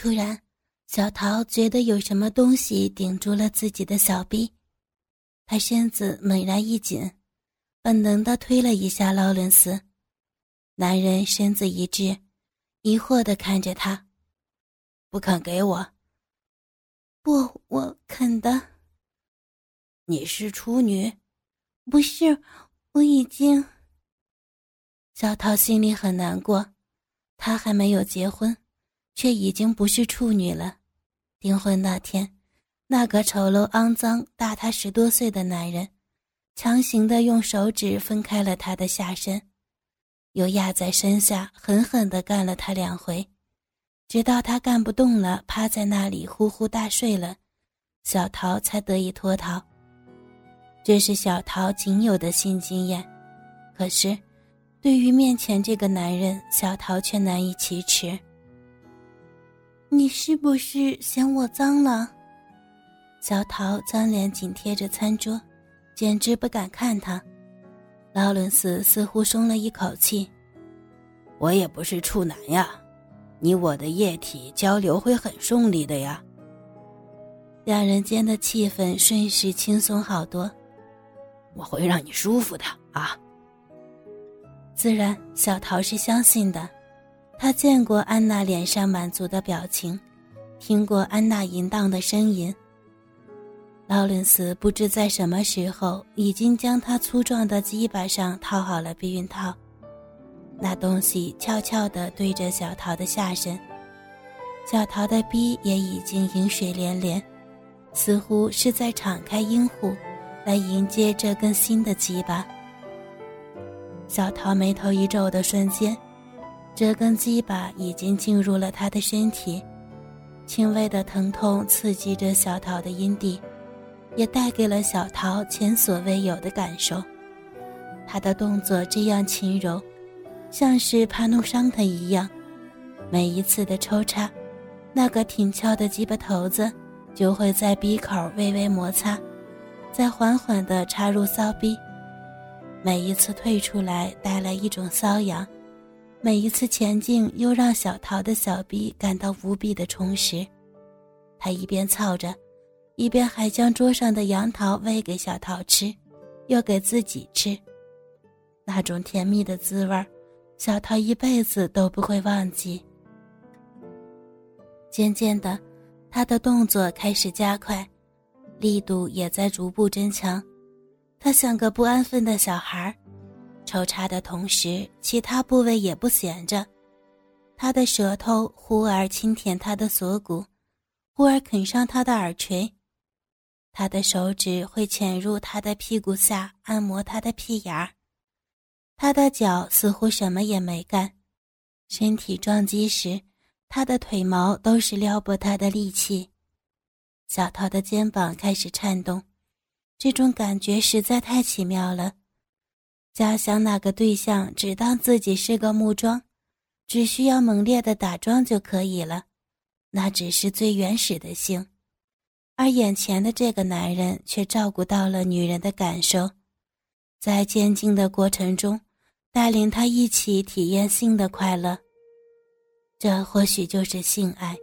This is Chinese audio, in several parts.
突然，小桃觉得有什么东西顶住了自己的小臂，她身子猛然一紧，本能的推了一下劳伦斯。男人身子一滞，疑惑的看着他，不肯给我。不，我肯的。你是处女？不是，我已经。小桃心里很难过，她还没有结婚，却已经不是处女了。订婚那天，那个丑陋肮脏、大她十多岁的男人，强行的用手指分开了她的下身。又压在身下，狠狠地干了他两回，直到他干不动了，趴在那里呼呼大睡了，小桃才得以脱逃。这是小桃仅有的性经验，可是，对于面前这个男人，小桃却难以启齿。你是不是嫌我脏了？小桃将脸紧贴着餐桌，简直不敢看他。劳伦斯似乎松了一口气。我也不是处男呀，你我的液体交流会很顺利的呀。两人间的气氛瞬时轻松好多。我会让你舒服的啊。自然，小桃是相信的。他见过安娜脸上满足的表情，听过安娜淫荡的声音。劳伦斯不知在什么时候已经将他粗壮的鸡巴上套好了避孕套，那东西悄悄地对着小桃的下身，小桃的逼也已经饮水连连，似乎是在敞开阴户，来迎接这根新的鸡巴。小桃眉头一皱的瞬间，这根鸡巴已经进入了他的身体，轻微的疼痛刺激着小桃的阴蒂。也带给了小桃前所未有的感受，他的动作这样轻柔，像是怕弄伤他一样。每一次的抽插，那个挺翘的鸡巴头子就会在鼻口微微摩擦，再缓缓地插入骚逼。每一次退出来带来一种瘙痒，每一次前进又让小桃的小臂感到无比的充实。他一边操着。一边还将桌上的杨桃喂给小桃吃，又给自己吃，那种甜蜜的滋味小桃一辈子都不会忘记。渐渐的，他的动作开始加快，力度也在逐步增强。他像个不安分的小孩抽插的同时，其他部位也不闲着。他的舌头忽而轻舔他的锁骨，忽而啃上他的耳垂。他的手指会潜入他的屁股下，按摩他的屁眼儿。他的脚似乎什么也没干，身体撞击时，他的腿毛都是撩拨他的利器。小桃的肩膀开始颤动，这种感觉实在太奇妙了。假想那个对象只当自己是个木桩，只需要猛烈的打桩就可以了，那只是最原始的性。而眼前的这个男人却照顾到了女人的感受，在渐进的过程中，带领她一起体验性的快乐。这或许就是性爱，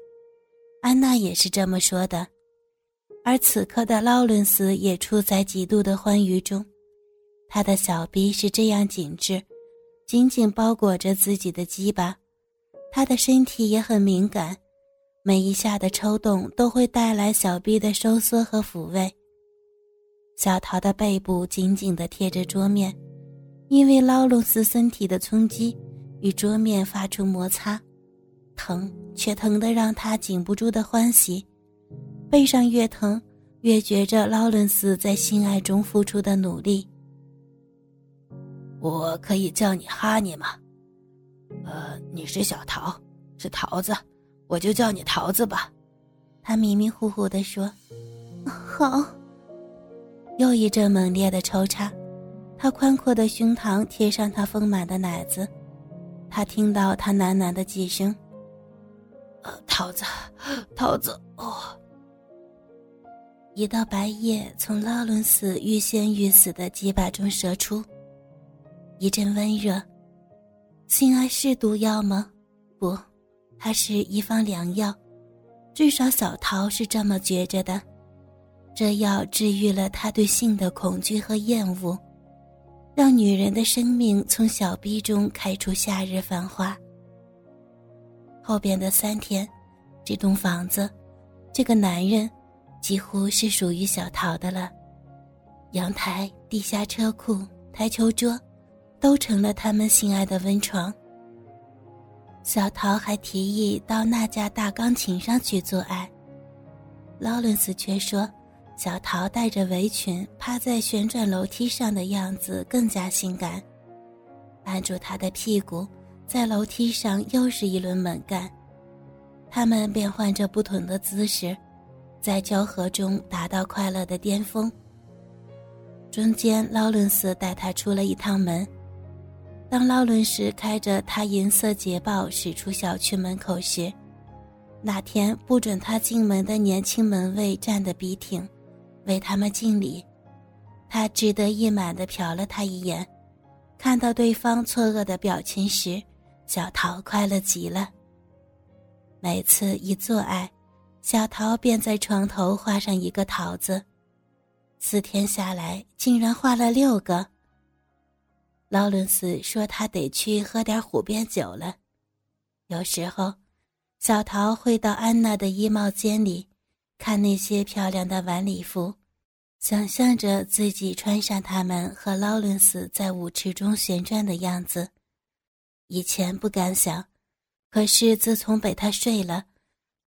安娜也是这么说的。而此刻的劳伦斯也处在极度的欢愉中，他的小臂是这样紧致，紧紧包裹着自己的鸡巴，他的身体也很敏感。每一下的抽动都会带来小臂的收缩和抚慰。小桃的背部紧紧地贴着桌面，因为劳伦斯身体的冲击与桌面发出摩擦，疼却疼得让他禁不住的欢喜。背上越疼，越觉着劳伦斯在性爱中付出的努力。我可以叫你哈尼吗？呃，你是小桃，是桃子。我就叫你桃子吧，他迷迷糊糊地说：“好。”又一阵猛烈的抽插，他宽阔的胸膛贴上他丰满的奶子，他听到他喃喃的几声：“桃子，桃子。”哦，一道白液从拉伦斯欲仙欲死的鸡巴中射出，一阵温热。性爱是毒药吗？不。它是一方良药，至少小桃是这么觉着的。这药治愈了他对性的恐惧和厌恶，让女人的生命从小臂中开出夏日繁花。后边的三天，这栋房子，这个男人，几乎是属于小桃的了。阳台、地下车库、台球桌，都成了他们心爱的温床。小桃还提议到那架大钢琴上去做爱，劳伦斯却说。小桃带着围裙趴在旋转楼梯上的样子更加性感，按住他的屁股，在楼梯上又是一轮猛干，他们变换着不同的姿势，在交合中达到快乐的巅峰。中间，劳伦斯带他出了一趟门，当劳伦斯开着他银色捷豹驶出小区门口时，那天不准他进门的年轻门卫站得笔挺。为他们敬礼，他志得意满地瞟了他一眼，看到对方错愕的表情时，小桃快乐极了。每次一做爱，小桃便在床头画上一个桃子，四天下来竟然画了六个。劳伦斯说他得去喝点虎鞭酒了。有时候，小桃会到安娜的衣帽间里。看那些漂亮的晚礼服，想象着自己穿上它们和劳伦斯在舞池中旋转的样子。以前不敢想，可是自从被他睡了，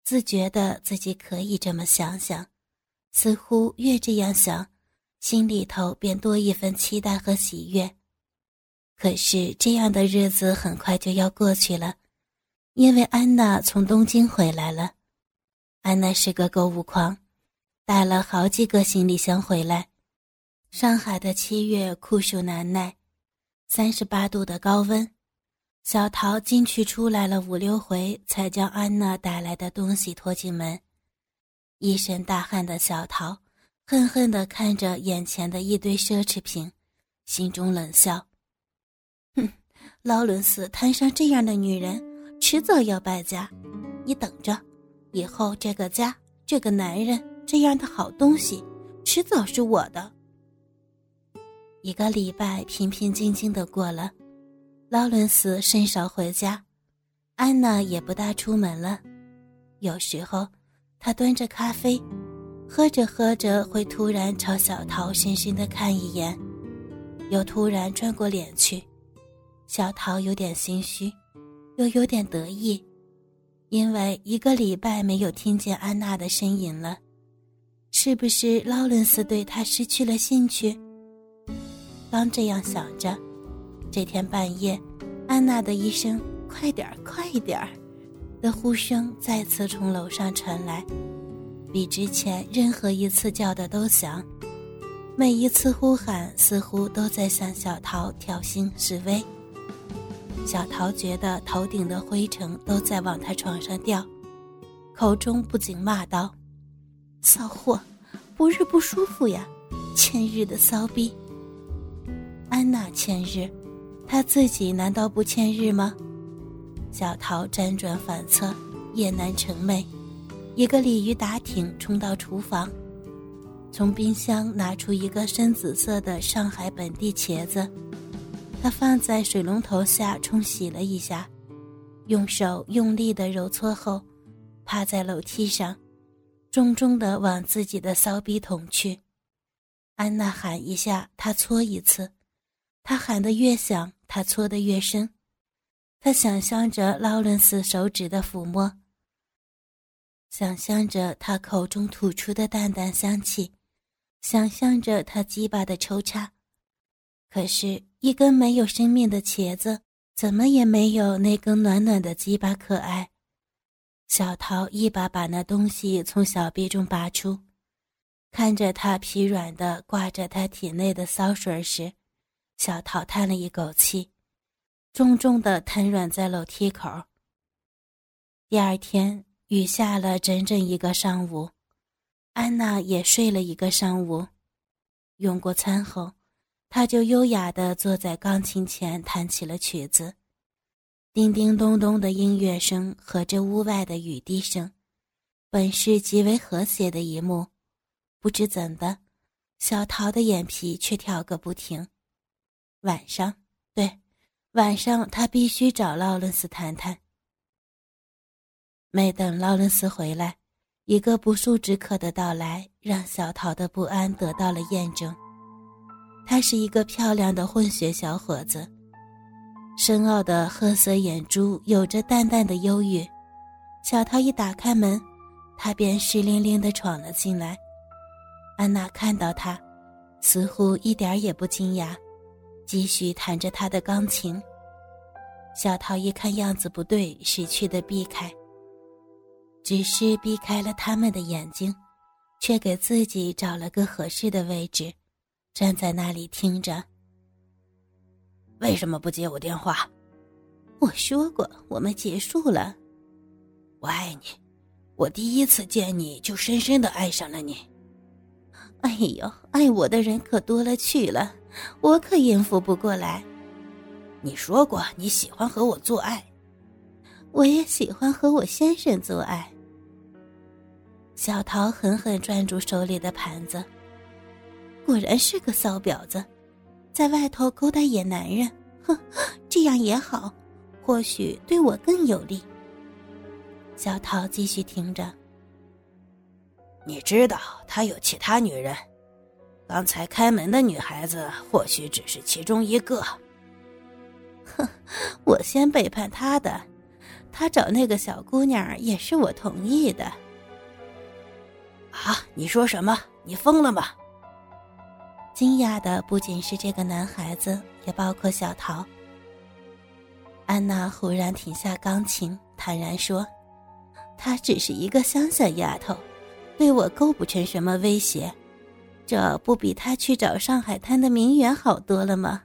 自觉的自己可以这么想想。似乎越这样想，心里头便多一份期待和喜悦。可是这样的日子很快就要过去了，因为安娜从东京回来了。安娜是个购物狂，带了好几个行李箱回来。上海的七月酷暑难耐，三十八度的高温，小桃进去出来了五六回，才将安娜带来的东西拖进门。一身大汗的小桃恨恨地看着眼前的一堆奢侈品，心中冷笑：“，劳伦斯摊上这样的女人，迟早要败家，你等着。”以后这个家，这个男人，这样的好东西，迟早是我的。一个礼拜平平静静的过了，劳伦斯甚少回家，安娜也不大出门了。有时候，他端着咖啡，喝着喝着，会突然朝小桃深深的看一眼，又突然转过脸去。小桃有点心虚，又有点得意。因为一个礼拜没有听见安娜的声音了，是不是劳伦斯对她失去了兴趣？刚这样想着，这天半夜，安娜的一声“快点儿，快点儿”的呼声再次从楼上传来，比之前任何一次叫的都响。每一次呼喊似乎都在向小桃挑衅示威。小桃觉得头顶的灰尘都在往他床上掉，口中不禁骂道：“骚货，不日不舒服呀，千日的骚逼。”安娜千日，她自己难道不千日吗？小桃辗转反侧，夜难成寐，一个鲤鱼打挺冲到厨房，从冰箱拿出一个深紫色的上海本地茄子。他放在水龙头下冲洗了一下，用手用力的揉搓后，趴在楼梯上，重重的往自己的骚逼捅去。安娜喊一下，他搓一次，他喊得越响，他搓得越深。他想象着劳伦斯手指的抚摸，想象着他口中吐出的淡淡香气，想象着他鸡巴的抽插。可是，一根没有生命的茄子，怎么也没有那根暖暖的鸡巴可爱。小桃一把把那东西从小臂中拔出，看着它疲软的挂着他体内的骚水时，小桃叹了一口气，重重的瘫软在楼梯口。第二天，雨下了整整一个上午，安娜也睡了一个上午。用过餐后。他就优雅地坐在钢琴前弹起了曲子，叮叮咚咚的音乐声和着屋外的雨滴声，本是极为和谐的一幕，不知怎的，小桃的眼皮却跳个不停。晚上，对，晚上他必须找劳伦斯谈谈。没等劳伦斯回来，一个不速之客的到来让小桃的不安得到了验证。他是一个漂亮的混血小伙子，深奥的褐色眼珠有着淡淡的忧郁。小桃一打开门，他便湿淋淋的闯了进来。安娜看到他，似乎一点也不惊讶，继续弹着他的钢琴。小桃一看样子不对，识趣的避开。只是避开了他们的眼睛，却给自己找了个合适的位置。站在那里听着。为什么不接我电话？我说过，我们结束了。我爱你，我第一次见你就深深的爱上了你。哎呦，爱我的人可多了去了，我可应付不过来。你说过你喜欢和我做爱，我也喜欢和我先生做爱。小桃狠狠攥住手里的盘子。果然是个骚婊子，在外头勾搭野男人，哼，这样也好，或许对我更有利。小桃继续听着。你知道他有其他女人，刚才开门的女孩子或许只是其中一个。哼，我先背叛他的，他找那个小姑娘也是我同意的。啊，你说什么？你疯了吗？惊讶的不仅是这个男孩子，也包括小桃。安娜忽然停下钢琴，坦然说：“她只是一个乡下丫头，对我构不成什么威胁，这不比她去找上海滩的名媛好多了吗？”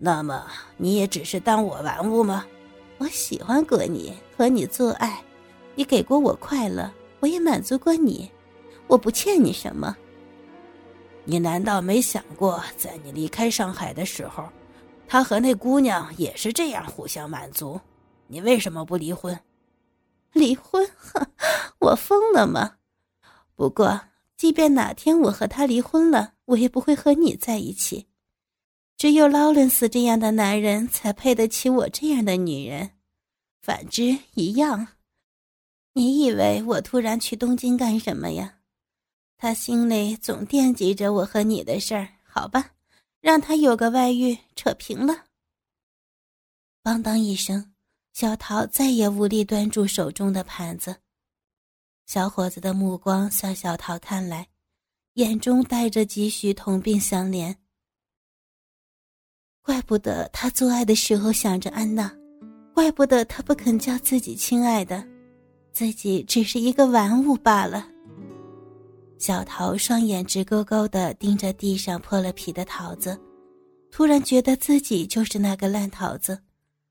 那么你也只是当我玩物吗？我喜欢过你，和你做爱，你给过我快乐，我也满足过你，我不欠你什么。你难道没想过，在你离开上海的时候，他和那姑娘也是这样互相满足？你为什么不离婚？离婚？哼，我疯了吗？不过，即便哪天我和他离婚了，我也不会和你在一起。只有劳伦斯这样的男人才配得起我这样的女人，反之一样。你以为我突然去东京干什么呀？他心里总惦记着我和你的事儿，好吧，让他有个外遇，扯平了。邦当一声，小桃再也无力端住手中的盘子。小伙子的目光向小桃看来，眼中带着几许同病相怜。怪不得他做爱的时候想着安娜，怪不得他不肯叫自己亲爱的，自己只是一个玩物罢了。小桃双眼直勾勾地盯着地上破了皮的桃子，突然觉得自己就是那个烂桃子，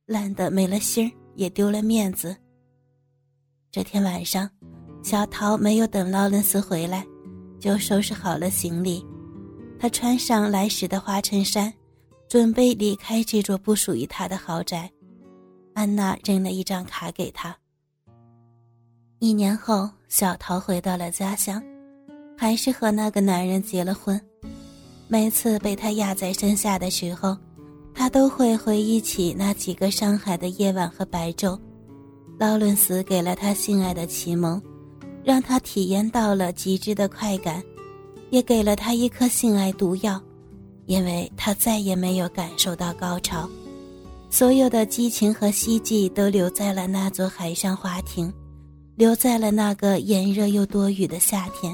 烂得没了心儿，也丢了面子。这天晚上，小桃没有等劳伦斯回来，就收拾好了行李。她穿上来时的花衬衫，准备离开这座不属于她的豪宅。安娜扔了一张卡给她。一年后，小桃回到了家乡。还是和那个男人结了婚。每次被他压在身下的时候，他都会回忆起那几个上海的夜晚和白昼。劳伦斯给了他性爱的启蒙，让他体验到了极致的快感，也给了他一颗性爱毒药，因为他再也没有感受到高潮。所有的激情和希冀都留在了那座海上花亭，留在了那个炎热又多雨的夏天。